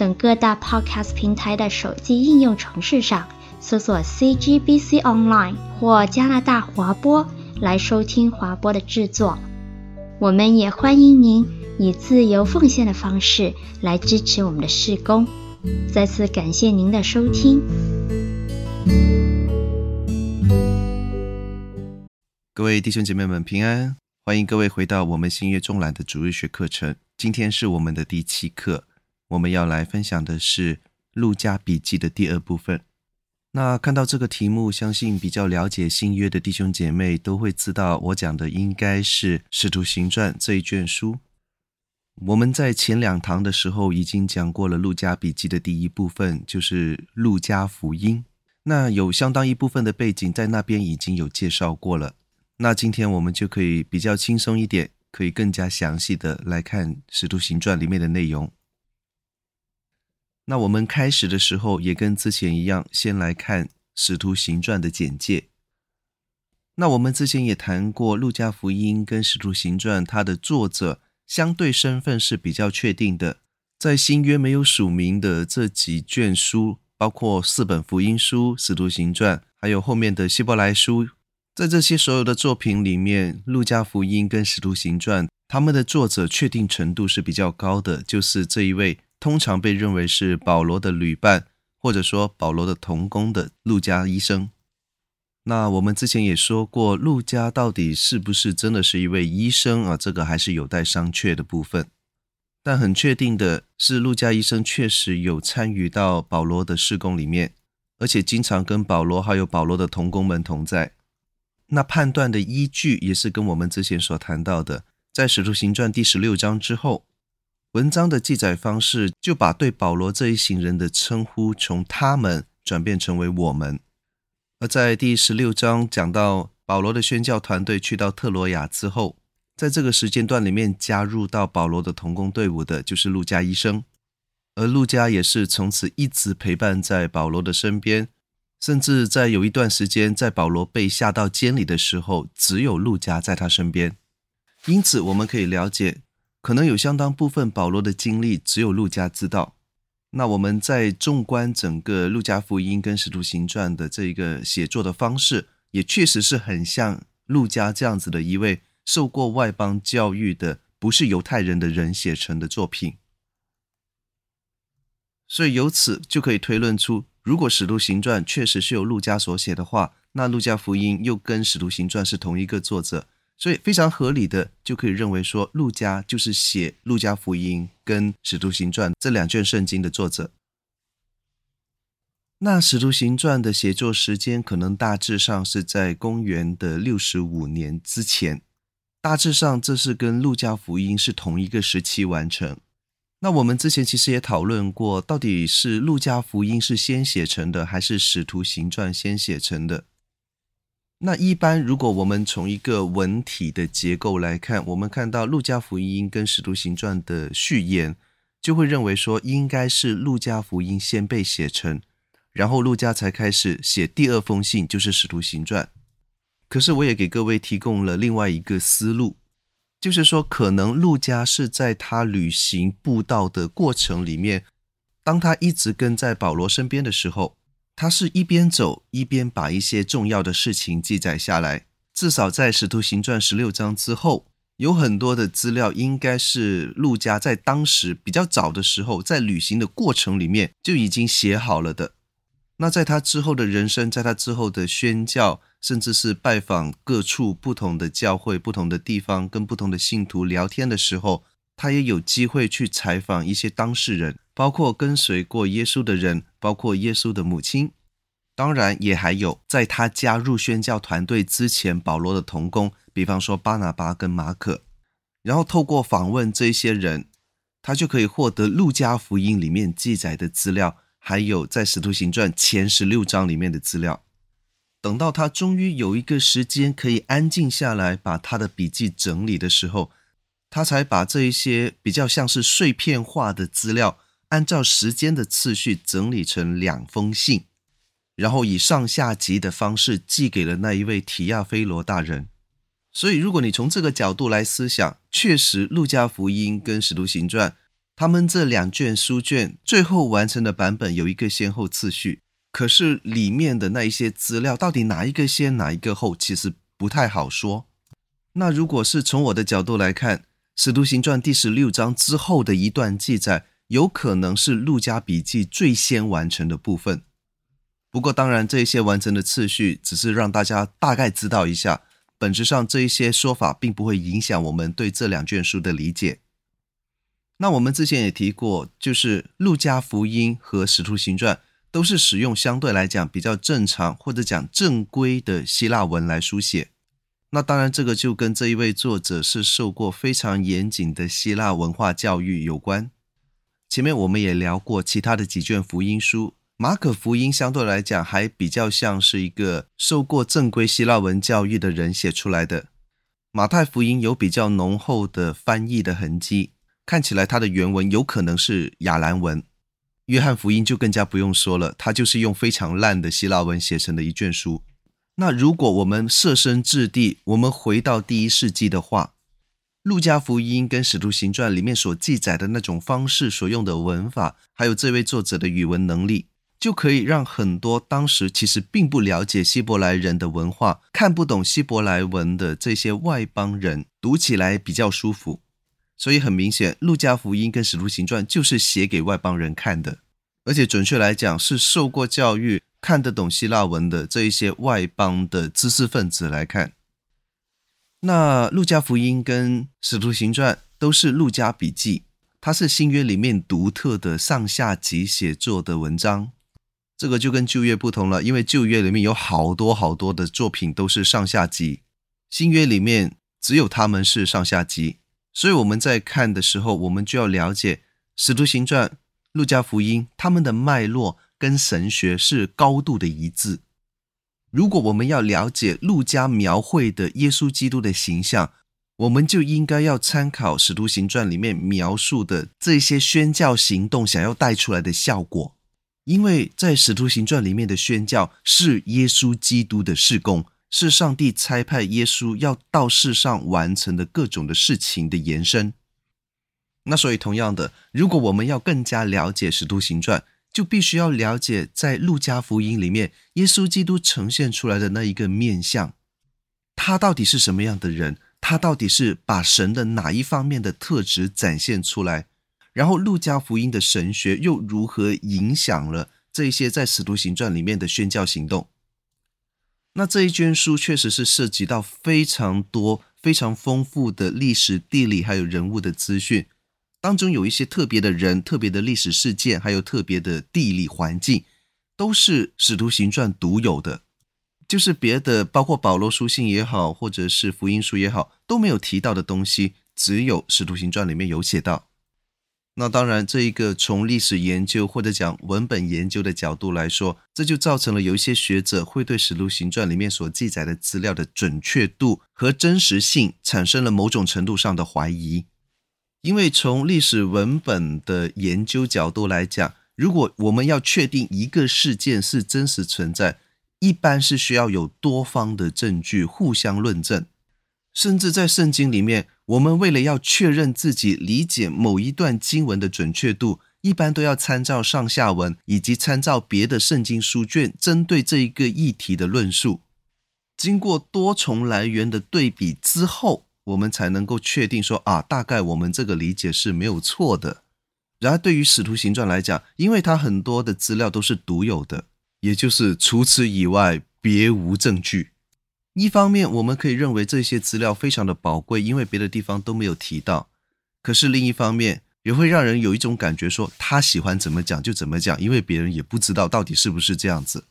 等各大 Podcast 平台的手机应用程式上搜索 CGBC Online 或加拿大华播来收听华播的制作。我们也欢迎您以自由奉献的方式来支持我们的事工。再次感谢您的收听。各位弟兄姐妹们平安，欢迎各位回到我们新月中览的主日学课程。今天是我们的第七课。我们要来分享的是《路加笔记》的第二部分。那看到这个题目，相信比较了解新约的弟兄姐妹都会知道，我讲的应该是《使徒行传》这一卷书。我们在前两堂的时候已经讲过了，《路加笔记》的第一部分就是《路加福音》，那有相当一部分的背景在那边已经有介绍过了。那今天我们就可以比较轻松一点，可以更加详细的来看《使徒行传》里面的内容。那我们开始的时候也跟之前一样，先来看《使徒行传》的简介。那我们之前也谈过，《路加福音》跟《使徒行传》它的作者相对身份是比较确定的。在新约没有署名的这几卷书，包括四本福音书、《使徒行传》，还有后面的希伯来书，在这些所有的作品里面，《路加福音》跟《使徒行传》他们的作者确定程度是比较高的，就是这一位。通常被认为是保罗的旅伴，或者说保罗的同工的路加医生。那我们之前也说过，路加到底是不是真的是一位医生啊？这个还是有待商榷的部分。但很确定的是，路加医生确实有参与到保罗的事工里面，而且经常跟保罗还有保罗的同工们同在。那判断的依据也是跟我们之前所谈到的，在使徒行传第十六章之后。文章的记载方式就把对保罗这一行人的称呼从他们转变成为我们。而在第十六章讲到保罗的宣教团队去到特罗亚之后，在这个时间段里面加入到保罗的同工队伍的就是路加医生，而路加也是从此一直陪伴在保罗的身边，甚至在有一段时间在保罗被下到监里的时候，只有路加在他身边。因此我们可以了解。可能有相当部分保罗的经历只有路加知道。那我们在纵观整个路加福音跟使徒行传的这一个写作的方式，也确实是很像路加这样子的一位受过外邦教育的不是犹太人的人写成的作品。所以由此就可以推论出，如果使徒行传确实是由路加所写的话，那路加福音又跟使徒行传是同一个作者。所以非常合理的就可以认为说，路加就是写《路加福音》跟《使徒行传》这两卷圣经的作者。那《使徒行传》的写作时间可能大致上是在公元的六十五年之前，大致上这是跟《路加福音》是同一个时期完成。那我们之前其实也讨论过，到底是《路加福音》是先写成的，还是《使徒行传》先写成的？那一般，如果我们从一个文体的结构来看，我们看到《路加福音》跟《使徒行传》的序言，就会认为说应该是《路加福音》先被写成，然后路加才开始写第二封信，就是《使徒行传》。可是我也给各位提供了另外一个思路，就是说可能路加是在他旅行布道的过程里面，当他一直跟在保罗身边的时候。他是一边走一边把一些重要的事情记载下来，至少在《使徒行传》十六章之后，有很多的资料应该是陆家在当时比较早的时候，在旅行的过程里面就已经写好了的。那在他之后的人生，在他之后的宣教，甚至是拜访各处不同的教会、不同的地方，跟不同的信徒聊天的时候，他也有机会去采访一些当事人。包括跟随过耶稣的人，包括耶稣的母亲，当然也还有在他加入宣教团队之前，保罗的同工，比方说巴拿巴跟马可，然后透过访问这些人，他就可以获得路加福音里面记载的资料，还有在使徒行传前十六章里面的资料。等到他终于有一个时间可以安静下来，把他的笔记整理的时候，他才把这一些比较像是碎片化的资料，按照时间的次序整理成两封信，然后以上下集的方式寄给了那一位提亚菲罗大人。所以，如果你从这个角度来思想，确实，路加福音跟使徒行传，他们这两卷书卷最后完成的版本有一个先后次序。可是里面的那一些资料，到底哪一个先，哪一个后，其实不太好说。那如果是从我的角度来看，使徒行传第十六章之后的一段记载，有可能是路加笔记最先完成的部分。不过，当然，这一些完成的次序只是让大家大概知道一下。本质上，这一些说法并不会影响我们对这两卷书的理解。那我们之前也提过，就是路加福音和使徒行传都是使用相对来讲比较正常或者讲正规的希腊文来书写。那当然，这个就跟这一位作者是受过非常严谨的希腊文化教育有关。前面我们也聊过其他的几卷福音书。马可福音相对来讲还比较像是一个受过正规希腊文教育的人写出来的。马太福音有比较浓厚的翻译的痕迹，看起来它的原文有可能是亚兰文。约翰福音就更加不用说了，它就是用非常烂的希腊文写成的一卷书。那如果我们设身置地，我们回到第一世纪的话，路加福音跟使徒行传里面所记载的那种方式、所用的文法，还有这位作者的语文能力。就可以让很多当时其实并不了解希伯来人的文化、看不懂希伯来文的这些外邦人读起来比较舒服。所以很明显，《路加福音》跟《使徒行传》就是写给外邦人看的，而且准确来讲是受过教育、看得懂希腊文的这一些外邦的知识分子来看。那《路加福音》跟《使徒行传》都是路加笔记，它是新约里面独特的上下级写作的文章。这个就跟旧约不同了，因为旧约里面有好多好多的作品都是上下级，新约里面只有他们是上下级，所以我们在看的时候，我们就要了解《使徒行传》、《路加福音》他们的脉络跟神学是高度的一致。如果我们要了解路加描绘的耶稣基督的形象，我们就应该要参考《使徒行传》里面描述的这些宣教行动想要带出来的效果。因为在《使徒行传》里面的宣教是耶稣基督的事工，是上帝差派耶稣要到世上完成的各种的事情的延伸。那所以，同样的，如果我们要更加了解《使徒行传》，就必须要了解在路加福音里面耶稣基督呈现出来的那一个面相，他到底是什么样的人？他到底是把神的哪一方面的特质展现出来？然后，路加福音的神学又如何影响了这一些在使徒行传里面的宣教行动？那这一卷书确实是涉及到非常多、非常丰富的历史、地理还有人物的资讯，当中有一些特别的人、特别的历史事件，还有特别的地理环境，都是使徒行传独有的，就是别的，包括保罗书信也好，或者是福音书也好，都没有提到的东西，只有使徒行传里面有写到。那当然，这一个从历史研究或者讲文本研究的角度来说，这就造成了有一些学者会对《使徒行传》里面所记载的资料的准确度和真实性产生了某种程度上的怀疑。因为从历史文本的研究角度来讲，如果我们要确定一个事件是真实存在，一般是需要有多方的证据互相论证。甚至在圣经里面，我们为了要确认自己理解某一段经文的准确度，一般都要参照上下文，以及参照别的圣经书卷针对这一个议题的论述。经过多重来源的对比之后，我们才能够确定说啊，大概我们这个理解是没有错的。然而，对于使徒行传来讲，因为它很多的资料都是独有的，也就是除此以外别无证据。一方面，我们可以认为这些资料非常的宝贵，因为别的地方都没有提到。可是另一方面，也会让人有一种感觉，说他喜欢怎么讲就怎么讲，因为别人也不知道到底是不是这样子。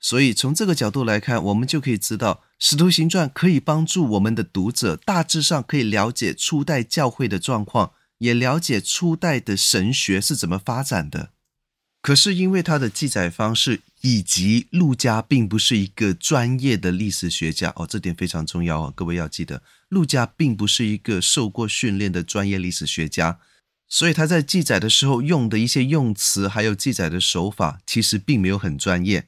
所以从这个角度来看，我们就可以知道，《使徒行传》可以帮助我们的读者大致上可以了解初代教会的状况，也了解初代的神学是怎么发展的。可是因为他的记载方式，以及路加并不是一个专业的历史学家哦，这点非常重要哦，各位要记得，路加并不是一个受过训练的专业历史学家，所以他在记载的时候用的一些用词，还有记载的手法，其实并没有很专业。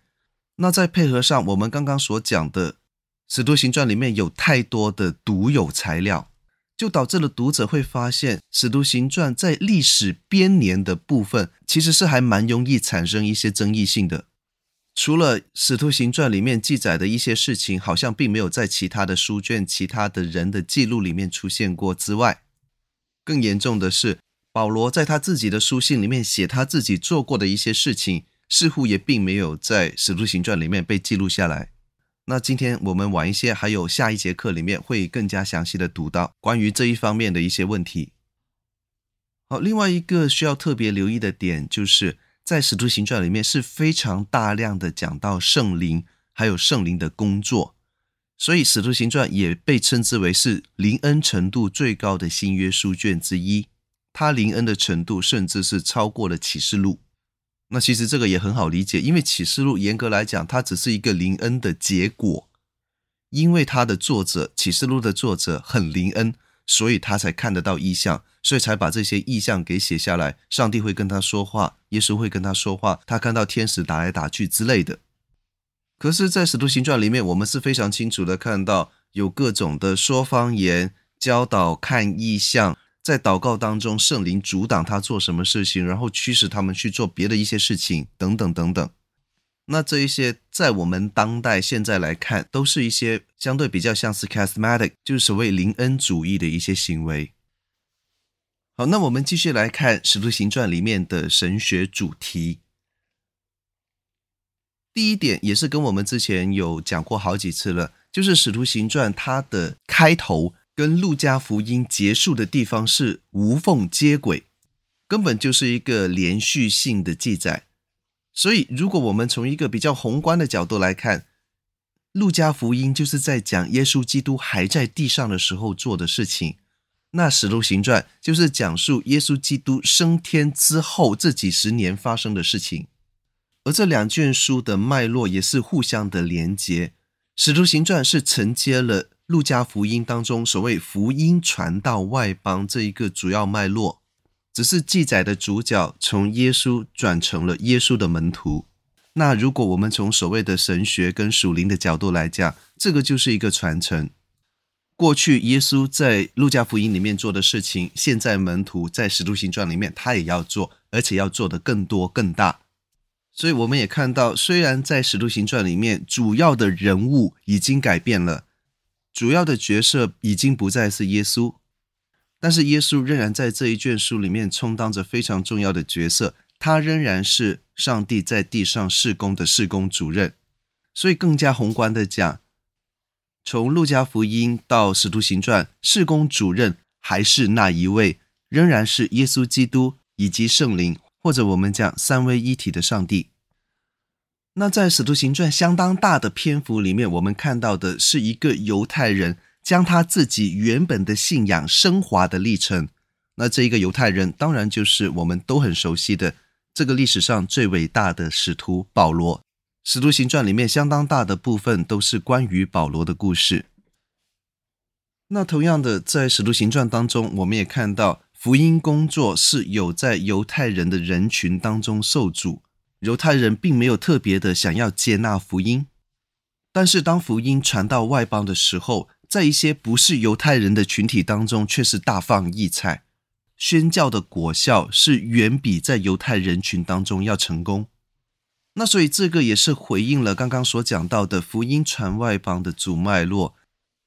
那再配合上我们刚刚所讲的《使徒行传》里面有太多的独有材料。就导致了读者会发现，《使徒行传》在历史编年的部分，其实是还蛮容易产生一些争议性的。除了《使徒行传》里面记载的一些事情，好像并没有在其他的书卷、其他的人的记录里面出现过之外，更严重的是，保罗在他自己的书信里面写他自己做过的一些事情，似乎也并没有在《使徒行传》里面被记录下来。那今天我们晚一些，还有下一节课里面会更加详细的读到关于这一方面的一些问题。好，另外一个需要特别留意的点，就是在《使徒行传》里面是非常大量的讲到圣灵，还有圣灵的工作，所以《使徒行传》也被称之为是灵恩程度最高的新约书卷之一，它灵恩的程度甚至是超过了启示录。那其实这个也很好理解，因为启示录严格来讲，它只是一个灵恩的结果。因为它的作者，启示录的作者很灵恩，所以他才看得到异象，所以才把这些异象给写下来。上帝会跟他说话，耶稣会跟他说话，他看到天使打来打去之类的。可是，在使徒行传里面，我们是非常清楚的看到有各种的说方言、教导看异象。在祷告当中，圣灵阻挡他做什么事情，然后驱使他们去做别的一些事情，等等等等。那这一些在我们当代现在来看，都是一些相对比较像是 charismatic，就是所谓灵恩主义的一些行为。好，那我们继续来看《使徒行传》里面的神学主题。第一点也是跟我们之前有讲过好几次了，就是《使徒行传》它的开头。跟路加福音结束的地方是无缝接轨，根本就是一个连续性的记载。所以，如果我们从一个比较宏观的角度来看，路加福音就是在讲耶稣基督还在地上的时候做的事情，那使徒行传就是讲述耶稣基督升天之后这几十年发生的事情。而这两卷书的脉络也是互相的连接，使徒行传是承接了。路加福音当中所谓福音传到外邦这一个主要脉络，只是记载的主角从耶稣转成了耶稣的门徒。那如果我们从所谓的神学跟属灵的角度来讲，这个就是一个传承。过去耶稣在路加福音里面做的事情，现在门徒在使徒行传里面他也要做，而且要做得更多更大。所以我们也看到，虽然在使徒行传里面主要的人物已经改变了。主要的角色已经不再是耶稣，但是耶稣仍然在这一卷书里面充当着非常重要的角色。他仍然是上帝在地上事工的事工主任。所以更加宏观的讲，从路加福音到使徒行传，事工主任还是那一位，仍然是耶稣基督以及圣灵，或者我们讲三位一体的上帝。那在《使徒行传》相当大的篇幅里面，我们看到的是一个犹太人将他自己原本的信仰升华的历程。那这一个犹太人，当然就是我们都很熟悉的这个历史上最伟大的使徒保罗。《使徒行传》里面相当大的部分都是关于保罗的故事。那同样的，在《使徒行传》当中，我们也看到福音工作是有在犹太人的人群当中受阻。犹太人并没有特别的想要接纳福音，但是当福音传到外邦的时候，在一些不是犹太人的群体当中，却是大放异彩，宣教的果效是远比在犹太人群当中要成功。那所以这个也是回应了刚刚所讲到的福音传外邦的主脉络。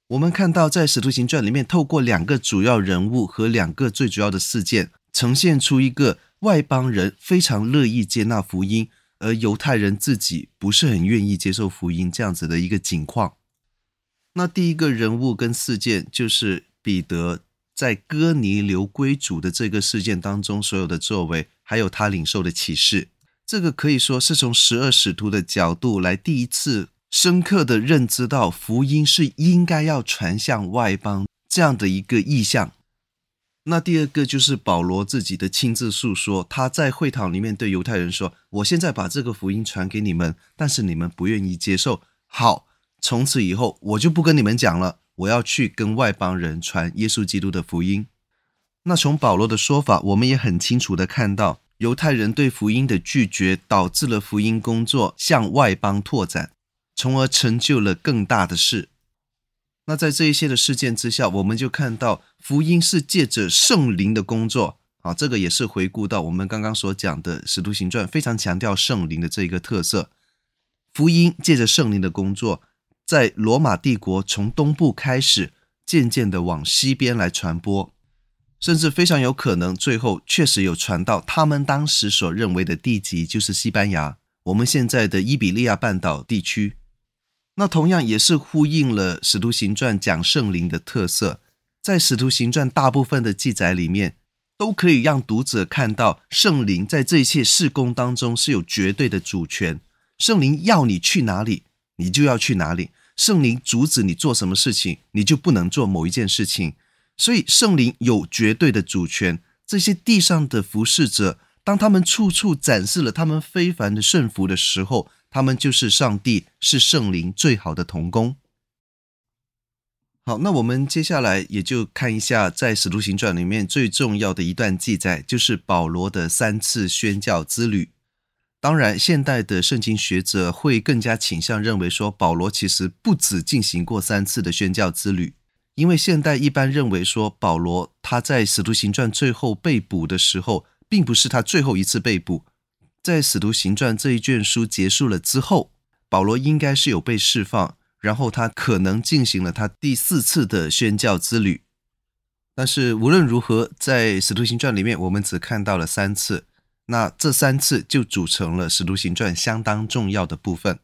我们看到在《使徒行传》里面，透过两个主要人物和两个最主要的事件，呈现出一个。外邦人非常乐意接纳福音，而犹太人自己不是很愿意接受福音，这样子的一个景况。那第一个人物跟事件就是彼得在哥尼流归主的这个事件当中所有的作为，还有他领受的启示。这个可以说是从十二使徒的角度来第一次深刻的认知到福音是应该要传向外邦这样的一个意向。那第二个就是保罗自己的亲自诉说，他在会堂里面对犹太人说：“我现在把这个福音传给你们，但是你们不愿意接受。好，从此以后我就不跟你们讲了，我要去跟外邦人传耶稣基督的福音。”那从保罗的说法，我们也很清楚的看到，犹太人对福音的拒绝，导致了福音工作向外邦拓展，从而成就了更大的事。那在这一些的事件之下，我们就看到福音是借着圣灵的工作啊，这个也是回顾到我们刚刚所讲的《使徒行传》，非常强调圣灵的这一个特色。福音借着圣灵的工作，在罗马帝国从东部开始，渐渐的往西边来传播，甚至非常有可能最后确实有传到他们当时所认为的地极，就是西班牙，我们现在的伊比利亚半岛地区。那同样也是呼应了《使徒行传》讲圣灵的特色，在《使徒行传》大部分的记载里面，都可以让读者看到圣灵在这一切事工当中是有绝对的主权。圣灵要你去哪里，你就要去哪里；圣灵阻止你做什么事情，你就不能做某一件事情。所以圣灵有绝对的主权。这些地上的服侍者，当他们处处展示了他们非凡的顺服的时候，他们就是上帝，是圣灵最好的同工。好，那我们接下来也就看一下，在《使徒行传》里面最重要的一段记载，就是保罗的三次宣教之旅。当然，现代的圣经学者会更加倾向认为说，保罗其实不止进行过三次的宣教之旅，因为现代一般认为说，保罗他在《使徒行传》最后被捕的时候，并不是他最后一次被捕。在《使徒行传》这一卷书结束了之后，保罗应该是有被释放，然后他可能进行了他第四次的宣教之旅。但是无论如何，在《使徒行传》里面，我们只看到了三次，那这三次就组成了《使徒行传》相当重要的部分。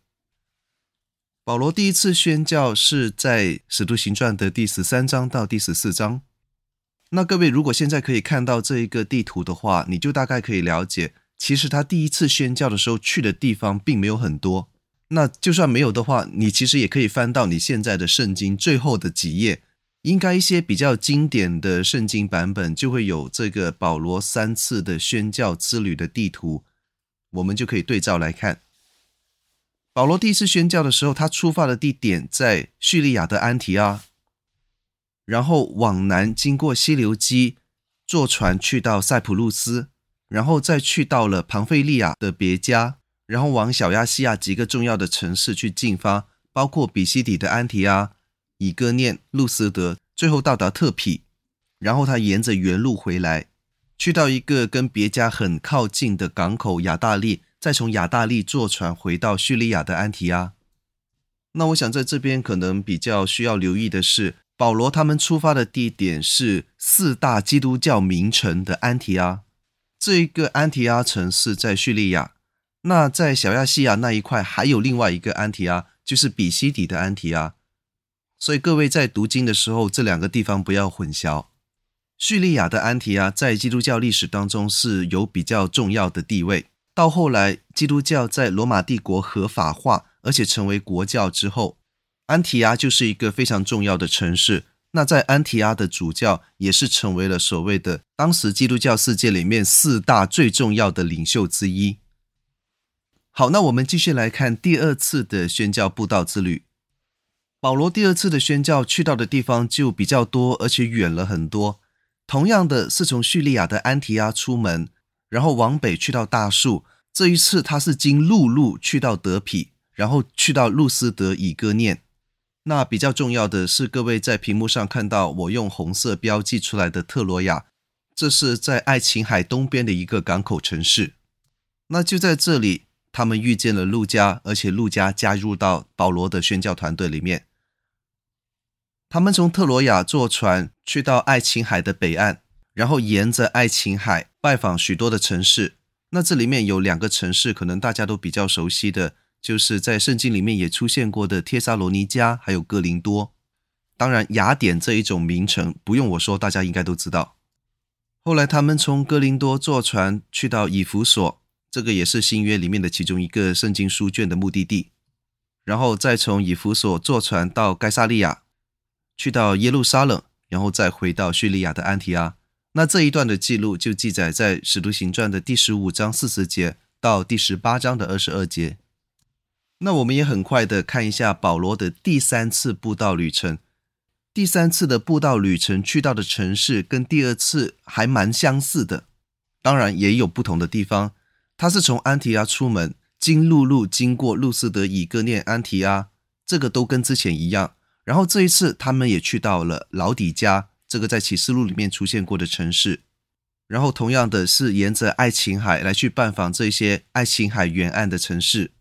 保罗第一次宣教是在《使徒行传》的第十三章到第十四章。那各位如果现在可以看到这一个地图的话，你就大概可以了解。其实他第一次宣教的时候去的地方并没有很多，那就算没有的话，你其实也可以翻到你现在的圣经最后的几页，应该一些比较经典的圣经版本就会有这个保罗三次的宣教之旅的地图，我们就可以对照来看。保罗第一次宣教的时候，他出发的地点在叙利亚的安提阿，然后往南经过西流基，坐船去到塞浦路斯。然后再去到了庞费利亚的别家，然后往小亚细亚几个重要的城市去进发，包括比西底的安提阿、以哥念、路斯德，最后到达特匹。然后他沿着原路回来，去到一个跟别家很靠近的港口亚大利，再从亚大利坐船回到叙利亚的安提阿。那我想在这边可能比较需要留意的是，保罗他们出发的地点是四大基督教名城的安提阿。这一个安提阿城是在叙利亚，那在小亚细亚那一块还有另外一个安提阿，就是比西底的安提阿。所以各位在读经的时候，这两个地方不要混淆。叙利亚的安提阿在基督教历史当中是有比较重要的地位。到后来，基督教在罗马帝国合法化，而且成为国教之后，安提阿就是一个非常重要的城市。那在安提阿的主教也是成为了所谓的当时基督教世界里面四大最重要的领袖之一。好，那我们继续来看第二次的宣教布道之旅。保罗第二次的宣教去到的地方就比较多，而且远了很多。同样的是从叙利亚的安提阿出门，然后往北去到大数。这一次他是经陆路去到德庇，然后去到路斯德、以哥念。那比较重要的是，各位在屏幕上看到我用红色标记出来的特罗亚，这是在爱琴海东边的一个港口城市。那就在这里，他们遇见了路加，而且路加加入到保罗的宣教团队里面。他们从特罗亚坐船去到爱琴海的北岸，然后沿着爱琴海拜访许多的城市。那这里面有两个城市，可能大家都比较熟悉的。就是在圣经里面也出现过的帖撒罗尼迦，还有哥林多。当然，雅典这一种名城不用我说，大家应该都知道。后来他们从哥林多坐船去到以弗所，这个也是新约里面的其中一个圣经书卷的目的地。然后再从以弗所坐船到该撒利亚，去到耶路撒冷，然后再回到叙利亚的安提阿。那这一段的记录就记载在《使徒行传》的第十五章四十节到第十八章的二十二节。那我们也很快的看一下保罗的第三次布道旅程。第三次的布道旅程去到的城市跟第二次还蛮相似的，当然也有不同的地方。他是从安提阿出门，经陆路经过路斯德、以哥念、安提阿，这个都跟之前一样。然后这一次他们也去到了老底加，这个在启示录里面出现过的城市。然后同样的是沿着爱琴海来去拜访这些爱琴海沿岸的城市。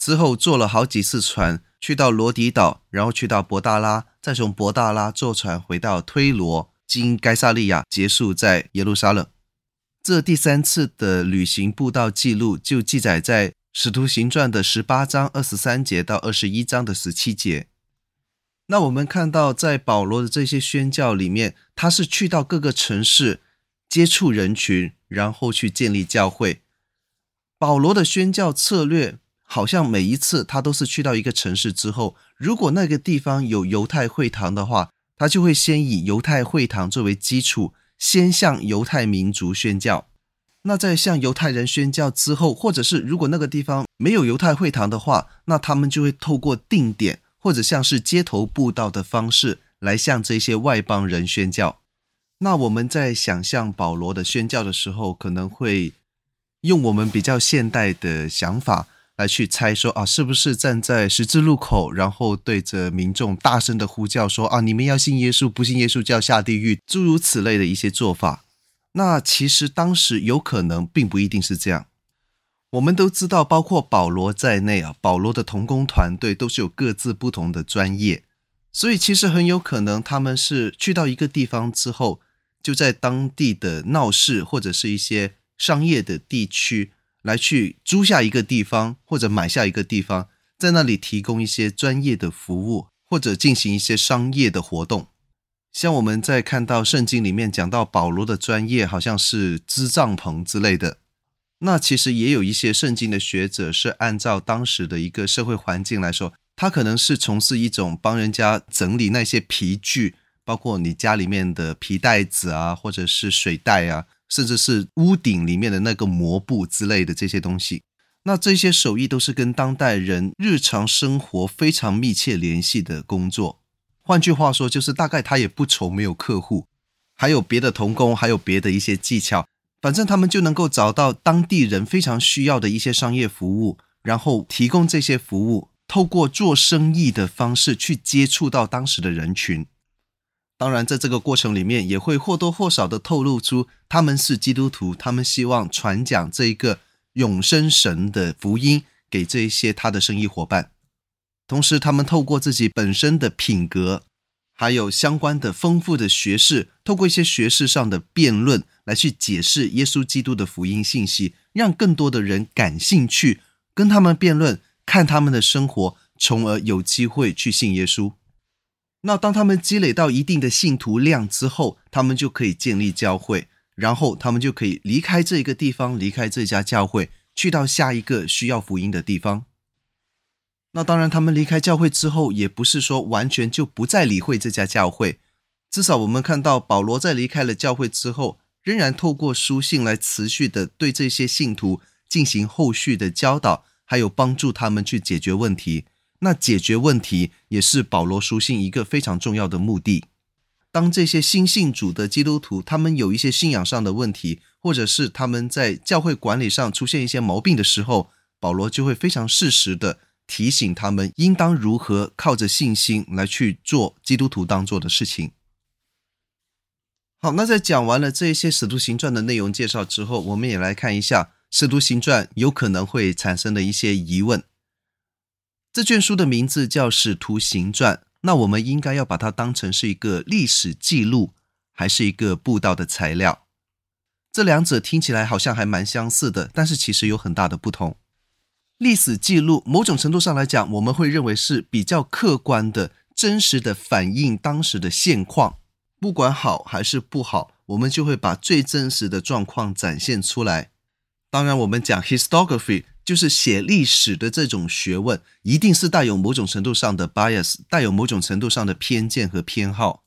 之后坐了好几次船，去到罗底岛，然后去到伯大拉，再从伯大拉坐船回到推罗，经该萨利亚结束在耶路撒冷。这第三次的旅行步道记录就记载在《使徒行传》的十八章二十三节到二十一章的十七节。那我们看到，在保罗的这些宣教里面，他是去到各个城市接触人群，然后去建立教会。保罗的宣教策略。好像每一次他都是去到一个城市之后，如果那个地方有犹太会堂的话，他就会先以犹太会堂作为基础，先向犹太民族宣教。那在向犹太人宣教之后，或者是如果那个地方没有犹太会堂的话，那他们就会透过定点或者像是街头布道的方式来向这些外邦人宣教。那我们在想象保罗的宣教的时候，可能会用我们比较现代的想法。来去猜说啊，是不是站在十字路口，然后对着民众大声的呼叫说啊，你们要信耶稣，不信耶稣就要下地狱，诸如此类的一些做法。那其实当时有可能并不一定是这样。我们都知道，包括保罗在内啊，保罗的同工团队都是有各自不同的专业，所以其实很有可能他们是去到一个地方之后，就在当地的闹市或者是一些商业的地区。来去租下一个地方，或者买下一个地方，在那里提供一些专业的服务，或者进行一些商业的活动。像我们在看到圣经里面讲到保罗的专业，好像是织帐篷之类的。那其实也有一些圣经的学者是按照当时的一个社会环境来说，他可能是从事一种帮人家整理那些皮具，包括你家里面的皮袋子啊，或者是水袋啊。甚至是屋顶里面的那个膜布之类的这些东西，那这些手艺都是跟当代人日常生活非常密切联系的工作。换句话说，就是大概他也不愁没有客户，还有别的童工，还有别的一些技巧，反正他们就能够找到当地人非常需要的一些商业服务，然后提供这些服务，透过做生意的方式去接触到当时的人群。当然，在这个过程里面，也会或多或少的透露出他们是基督徒，他们希望传讲这一个永生神的福音给这一些他的生意伙伴。同时，他们透过自己本身的品格，还有相关的丰富的学识，透过一些学识上的辩论来去解释耶稣基督的福音信息，让更多的人感兴趣，跟他们辩论，看他们的生活，从而有机会去信耶稣。那当他们积累到一定的信徒量之后，他们就可以建立教会，然后他们就可以离开这个地方，离开这家教会，去到下一个需要福音的地方。那当然，他们离开教会之后，也不是说完全就不再理会这家教会。至少我们看到保罗在离开了教会之后，仍然透过书信来持续的对这些信徒进行后续的教导，还有帮助他们去解决问题。那解决问题也是保罗书信一个非常重要的目的。当这些新信主的基督徒，他们有一些信仰上的问题，或者是他们在教会管理上出现一些毛病的时候，保罗就会非常适时的提醒他们，应当如何靠着信心来去做基督徒当做的事情。好，那在讲完了这一些使徒行传的内容介绍之后，我们也来看一下使徒行传有可能会产生的一些疑问。这卷书的名字叫《使徒行传》，那我们应该要把它当成是一个历史记录，还是一个布道的材料？这两者听起来好像还蛮相似的，但是其实有很大的不同。历史记录某种程度上来讲，我们会认为是比较客观的、真实的反映当时的现况，不管好还是不好，我们就会把最真实的状况展现出来。当然，我们讲 histography。就是写历史的这种学问，一定是带有某种程度上的 bias，带有某种程度上的偏见和偏好，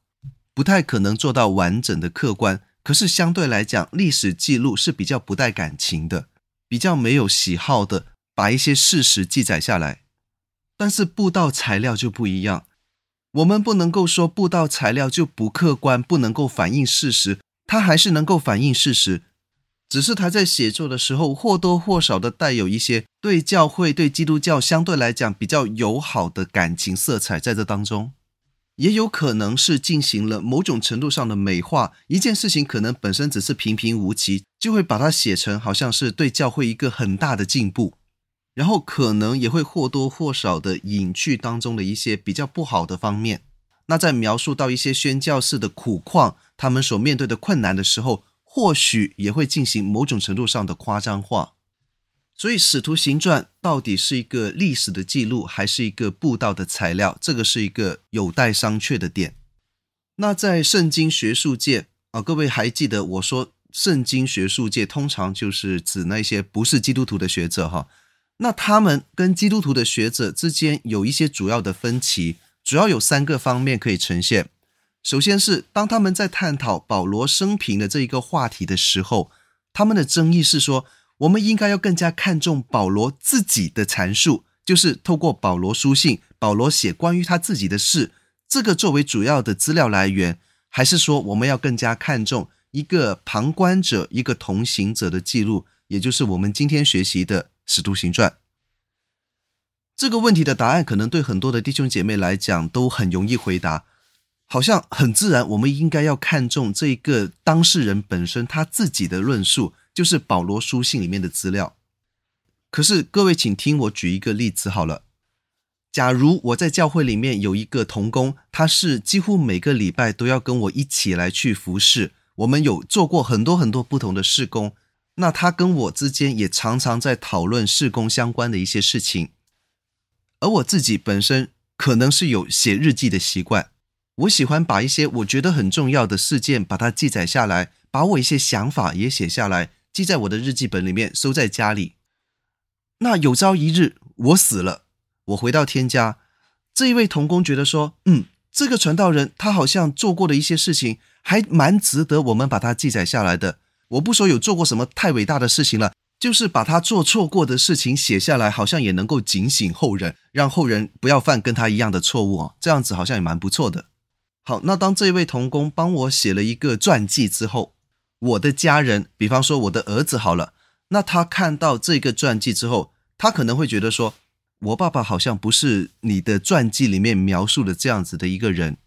不太可能做到完整的客观，可是相对来讲，历史记录是比较不带感情的，比较没有喜好的，把一些事实记载下来。但是布道材料就不一样，我们不能够说布道材料就不客观，不能够反映事实，它还是能够反映事实，只是他在写作的时候或多或少的带有一些对教会、对基督教相对来讲比较友好的感情色彩在这当中。也有可能是进行了某种程度上的美化，一件事情可能本身只是平平无奇，就会把它写成好像是对教会一个很大的进步，然后可能也会或多或少的隐去当中的一些比较不好的方面。那在描述到一些宣教士的苦况，他们所面对的困难的时候，或许也会进行某种程度上的夸张化。所以，《使徒行传》到底是一个历史的记录，还是一个布道的材料？这个是一个有待商榷的点。那在圣经学术界啊，各位还记得我说，圣经学术界通常就是指那些不是基督徒的学者哈。那他们跟基督徒的学者之间有一些主要的分歧，主要有三个方面可以呈现。首先是当他们在探讨保罗生平的这一个话题的时候，他们的争议是说，我们应该要更加看重保罗自己的阐述，就是透过保罗书信，保罗写关于他自己的事，这个作为主要的资料来源，还是说我们要更加看重一个旁观者、一个同行者的记录，也就是我们今天学习的《使徒行传》？这个问题的答案可能对很多的弟兄姐妹来讲都很容易回答，好像很自然，我们应该要看重这一个当事人本身他自己的论述。就是保罗书信里面的资料。可是各位，请听我举一个例子好了。假如我在教会里面有一个童工，他是几乎每个礼拜都要跟我一起来去服侍，我们有做过很多很多不同的事工。那他跟我之间也常常在讨论事工相关的一些事情。而我自己本身可能是有写日记的习惯，我喜欢把一些我觉得很重要的事件把它记载下来，把我一些想法也写下来。记在我的日记本里面，收在家里。那有朝一日我死了，我回到天家，这一位童工觉得说，嗯，这个传道人他好像做过的一些事情，还蛮值得我们把它记载下来的。我不说有做过什么太伟大的事情了，就是把他做错过的事情写下来，好像也能够警醒后人，让后人不要犯跟他一样的错误哦。这样子好像也蛮不错的。好，那当这位童工帮我写了一个传记之后。我的家人，比方说我的儿子好了，那他看到这个传记之后，他可能会觉得说，我爸爸好像不是你的传记里面描述的这样子的一个人。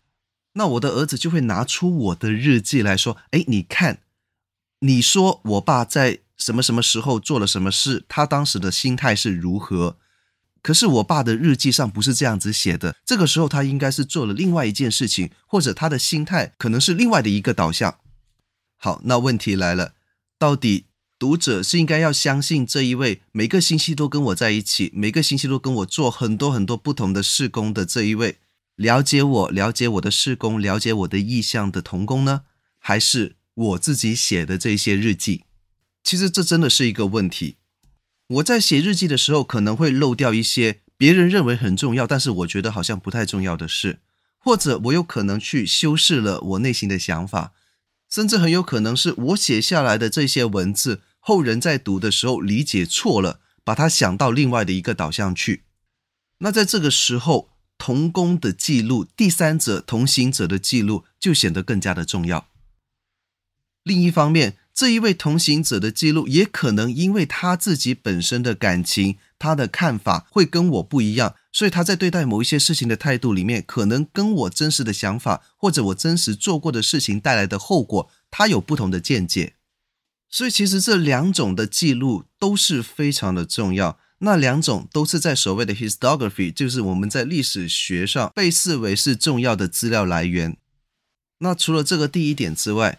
那我的儿子就会拿出我的日记来说，哎，你看，你说我爸在什么什么时候做了什么事，他当时的心态是如何？可是我爸的日记上不是这样子写的，这个时候他应该是做了另外一件事情，或者他的心态可能是另外的一个导向。好，那问题来了，到底读者是应该要相信这一位每个星期都跟我在一起，每个星期都跟我做很多很多不同的事工的这一位，了解我、了解我的事工、了解我的意向的同工呢？还是我自己写的这些日记？其实这真的是一个问题。我在写日记的时候，可能会漏掉一些别人认为很重要，但是我觉得好像不太重要的事，或者我有可能去修饰了我内心的想法。甚至很有可能是我写下来的这些文字，后人在读的时候理解错了，把它想到另外的一个导向去。那在这个时候，同工的记录、第三者、同行者的记录就显得更加的重要。另一方面，这一位同行者的记录也可能因为他自己本身的感情、他的看法会跟我不一样。所以他在对待某一些事情的态度里面，可能跟我真实的想法，或者我真实做过的事情带来的后果，他有不同的见解。所以其实这两种的记录都是非常的重要。那两种都是在所谓的 historiography，就是我们在历史学上被视为是重要的资料来源。那除了这个第一点之外，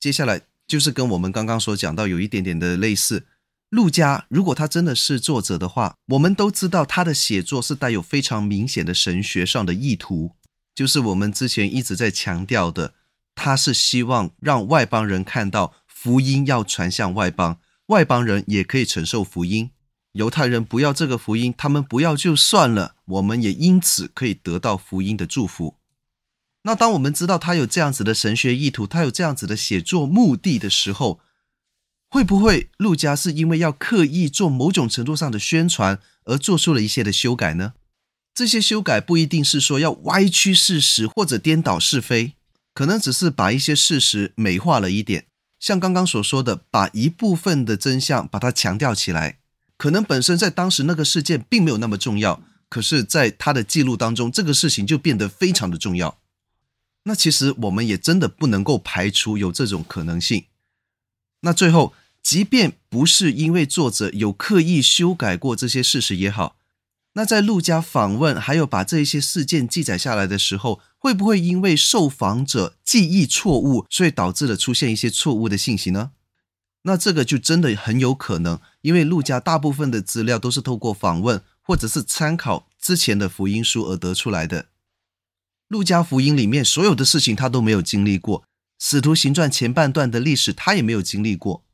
接下来就是跟我们刚刚所讲到有一点点的类似。陆家，如果他真的是作者的话，我们都知道他的写作是带有非常明显的神学上的意图，就是我们之前一直在强调的，他是希望让外邦人看到福音要传向外邦，外邦人也可以承受福音。犹太人不要这个福音，他们不要就算了，我们也因此可以得到福音的祝福。那当我们知道他有这样子的神学意图，他有这样子的写作目的的时候，会不会路加是因为要刻意做某种程度上的宣传而做出了一些的修改呢？这些修改不一定是说要歪曲事实或者颠倒是非，可能只是把一些事实美化了一点，像刚刚所说的，把一部分的真相把它强调起来，可能本身在当时那个事件并没有那么重要，可是在他的记录当中，这个事情就变得非常的重要。那其实我们也真的不能够排除有这种可能性。那最后，即便不是因为作者有刻意修改过这些事实也好，那在陆家访问还有把这一些事件记载下来的时候，会不会因为受访者记忆错误，所以导致了出现一些错误的信息呢？那这个就真的很有可能，因为陆家大部分的资料都是透过访问或者是参考之前的福音书而得出来的。路加福音里面所有的事情他都没有经历过，使徒行传前半段的历史他也没有经历过，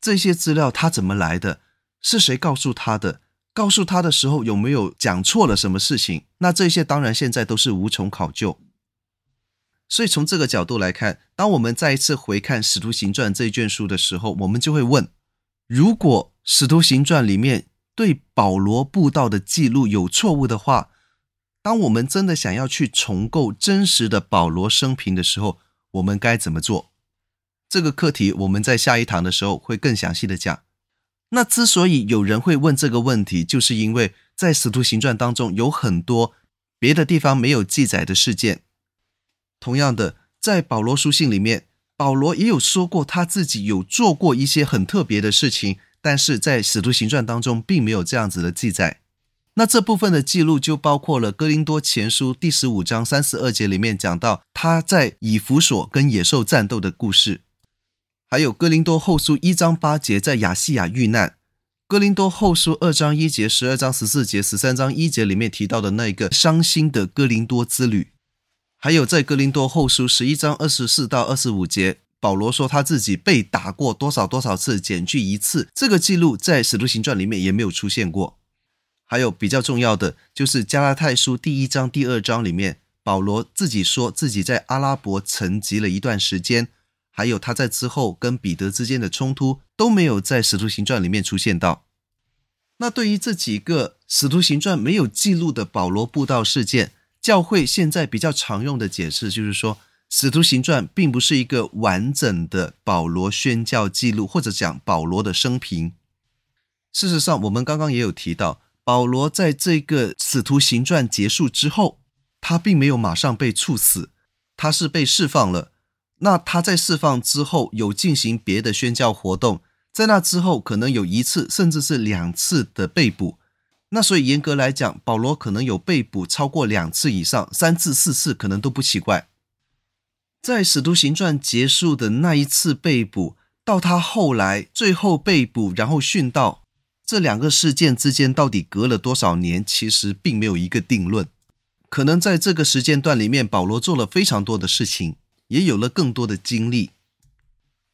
这些资料他怎么来的？是谁告诉他的？告诉他的时候有没有讲错了什么事情？那这些当然现在都是无从考究。所以从这个角度来看，当我们再一次回看使徒行传这一卷书的时候，我们就会问：如果使徒行传里面对保罗布道的记录有错误的话，当我们真的想要去重构真实的保罗生平的时候，我们该怎么做？这个课题我们在下一堂的时候会更详细的讲。那之所以有人会问这个问题，就是因为在使徒行传当中有很多别的地方没有记载的事件。同样的，在保罗书信里面，保罗也有说过他自己有做过一些很特别的事情，但是在使徒行传当中并没有这样子的记载。那这部分的记录就包括了《哥林多前书》第十五章三十二节里面讲到他在以弗所跟野兽战斗的故事，还有《哥林多后书》一章八节在亚细亚遇难，《哥林多后书》二章一节、十二章十四节、十三章一节里面提到的那个伤心的哥林多之旅，还有在《哥林多后书》十一章二十四到二十五节，保罗说他自己被打过多少多少次，减去一次，这个记录在《使徒行传》里面也没有出现过。还有比较重要的，就是加拉太书第一章、第二章里面，保罗自己说自己在阿拉伯沉寂了一段时间，还有他在之后跟彼得之间的冲突都没有在使徒行传里面出现到。那对于这几个使徒行传没有记录的保罗布道事件，教会现在比较常用的解释就是说，使徒行传并不是一个完整的保罗宣教记录，或者讲保罗的生平。事实上，我们刚刚也有提到。保罗在这个使徒行传结束之后，他并没有马上被处死，他是被释放了。那他在释放之后有进行别的宣教活动，在那之后可能有一次甚至是两次的被捕。那所以严格来讲，保罗可能有被捕超过两次以上，三次、四次可能都不奇怪。在使徒行传结束的那一次被捕，到他后来最后被捕，然后殉道。这两个事件之间到底隔了多少年？其实并没有一个定论。可能在这个时间段里面，保罗做了非常多的事情，也有了更多的经历。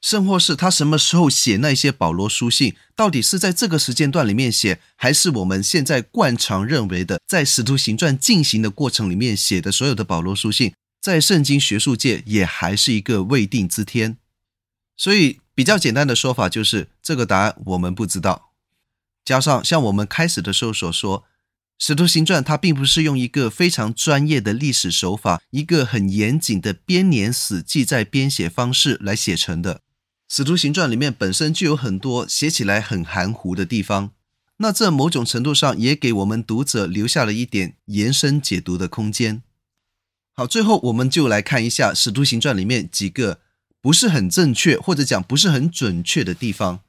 甚或是他什么时候写那些保罗书信，到底是在这个时间段里面写，还是我们现在惯常认为的，在使徒行传进行的过程里面写的所有的保罗书信，在圣经学术界也还是一个未定之天。所以，比较简单的说法就是，这个答案我们不知道。加上像我们开始的时候所说，《使徒行传》它并不是用一个非常专业的历史手法，一个很严谨的编年史记载编写方式来写成的。《使徒行传》里面本身就有很多写起来很含糊的地方，那这某种程度上也给我们读者留下了一点延伸解读的空间。好，最后我们就来看一下《使徒行传》里面几个不是很正确或者讲不是很准确的地方。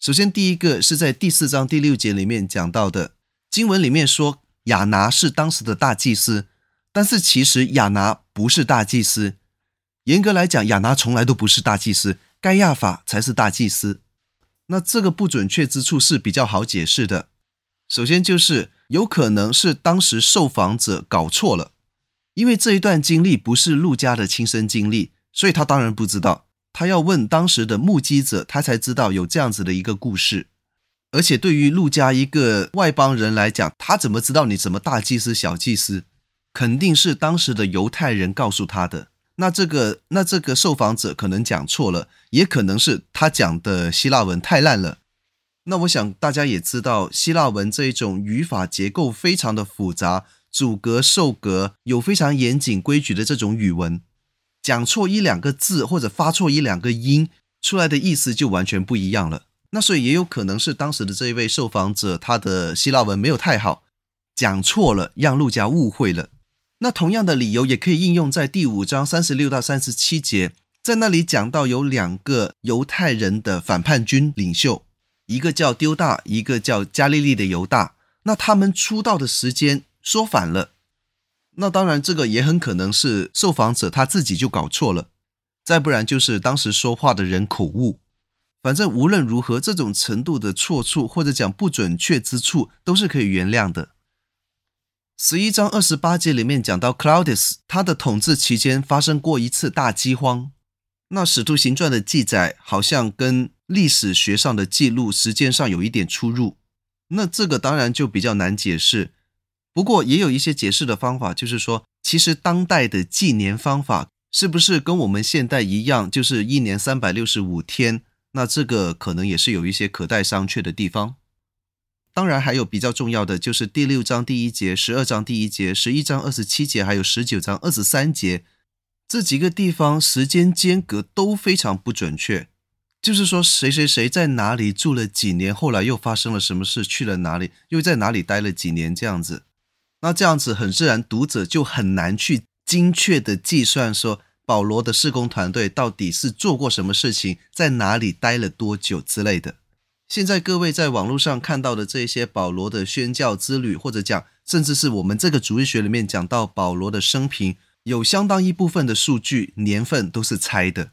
首先，第一个是在第四章第六节里面讲到的经文里面说，亚拿是当时的大祭司，但是其实亚拿不是大祭司。严格来讲，亚拿从来都不是大祭司，该亚法才是大祭司。那这个不准确之处是比较好解释的。首先就是有可能是当时受访者搞错了，因为这一段经历不是路加的亲身经历，所以他当然不知道。他要问当时的目击者，他才知道有这样子的一个故事。而且对于陆家一个外邦人来讲，他怎么知道你什么大祭司、小祭司？肯定是当时的犹太人告诉他的。那这个，那这个受访者可能讲错了，也可能是他讲的希腊文太烂了。那我想大家也知道，希腊文这一种语法结构非常的复杂，主格受格有非常严谨规矩的这种语文，讲错一两个字或者发错一两个音，出来的意思就完全不一样了。那所以也有可能是当时的这一位受访者，他的希腊文没有太好，讲错了，让路加误会了。那同样的理由也可以应用在第五章三十六到三十七节，在那里讲到有两个犹太人的反叛军领袖，一个叫丢大，一个叫加利利的犹大。那他们出道的时间说反了，那当然这个也很可能是受访者他自己就搞错了，再不然就是当时说话的人口误。反正无论如何，这种程度的错处或者讲不准确之处都是可以原谅的。十一章二十八节里面讲到，Claudius 他的统治期间发生过一次大饥荒。那使徒行传的记载好像跟历史学上的记录时间上有一点出入，那这个当然就比较难解释。不过也有一些解释的方法，就是说，其实当代的纪年方法是不是跟我们现代一样，就是一年三百六十五天？那这个可能也是有一些可待商榷的地方。当然，还有比较重要的就是第六章第一节、十二章第一节、十一章二十七节，还有十九章二十三节这几个地方时间间隔都非常不准确。就是说，谁谁谁在哪里住了几年，后来又发生了什么事，去了哪里，又在哪里待了几年，这样子。那这样子很自然，读者就很难去精确的计算说。保罗的施工团队到底是做过什么事情，在哪里待了多久之类的？现在各位在网络上看到的这些保罗的宣教之旅，或者讲，甚至是我们这个主日学里面讲到保罗的生平，有相当一部分的数据年份都是猜的。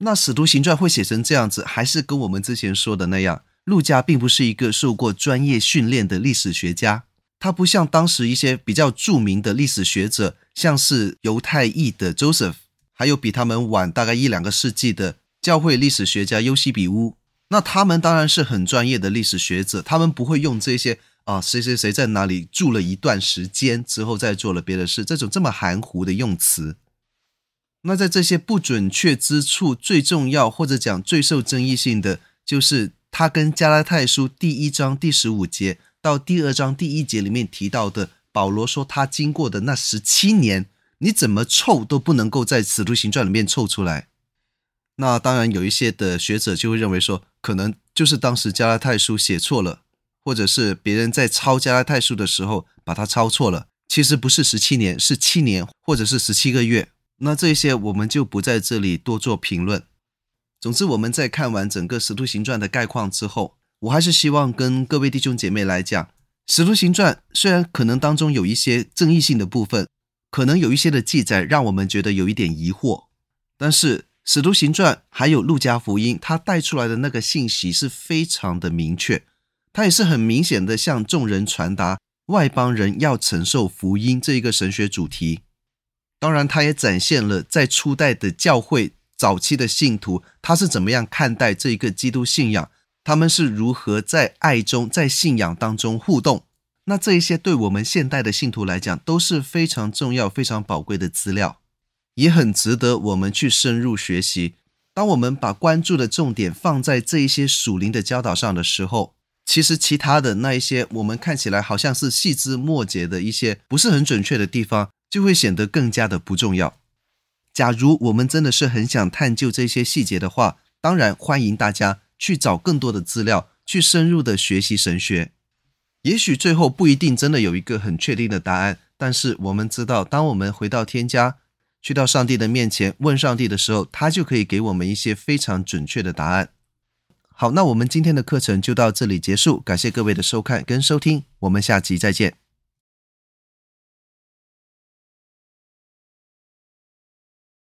那使徒行传会写成这样子，还是跟我们之前说的那样，路加并不是一个受过专业训练的历史学家。他不像当时一些比较著名的历史学者，像是犹太裔的 Joseph，还有比他们晚大概一两个世纪的教会历史学家尤西比乌。那他们当然是很专业的历史学者，他们不会用这些啊谁谁谁在哪里住了一段时间之后再做了别的事，这种这么含糊的用词。那在这些不准确之处，最重要或者讲最受争议性的，就是他跟加拉太书第一章第十五节。到第二章第一节里面提到的，保罗说他经过的那十七年，你怎么凑都不能够在使徒行传里面凑出来。那当然有一些的学者就会认为说，可能就是当时加拉太书写错了，或者是别人在抄加拉太书的时候把它抄错了。其实不是十七年，是七年，或者是十七个月。那这些我们就不在这里多做评论。总之，我们在看完整个使徒行传的概况之后。我还是希望跟各位弟兄姐妹来讲，《使徒行传》虽然可能当中有一些争议性的部分，可能有一些的记载让我们觉得有一点疑惑，但是《使徒行传》还有《路加福音》，它带出来的那个信息是非常的明确，它也是很明显的向众人传达外邦人要承受福音这一个神学主题。当然，它也展现了在初代的教会早期的信徒，他是怎么样看待这一个基督信仰。他们是如何在爱中、在信仰当中互动？那这一些对我们现代的信徒来讲都是非常重要、非常宝贵的资料，也很值得我们去深入学习。当我们把关注的重点放在这一些属灵的教导上的时候，其实其他的那一些我们看起来好像是细枝末节的一些不是很准确的地方，就会显得更加的不重要。假如我们真的是很想探究这些细节的话，当然欢迎大家。去找更多的资料，去深入的学习神学。也许最后不一定真的有一个很确定的答案，但是我们知道，当我们回到天家，去到上帝的面前问上帝的时候，他就可以给我们一些非常准确的答案。好，那我们今天的课程就到这里结束，感谢各位的收看跟收听，我们下集再见。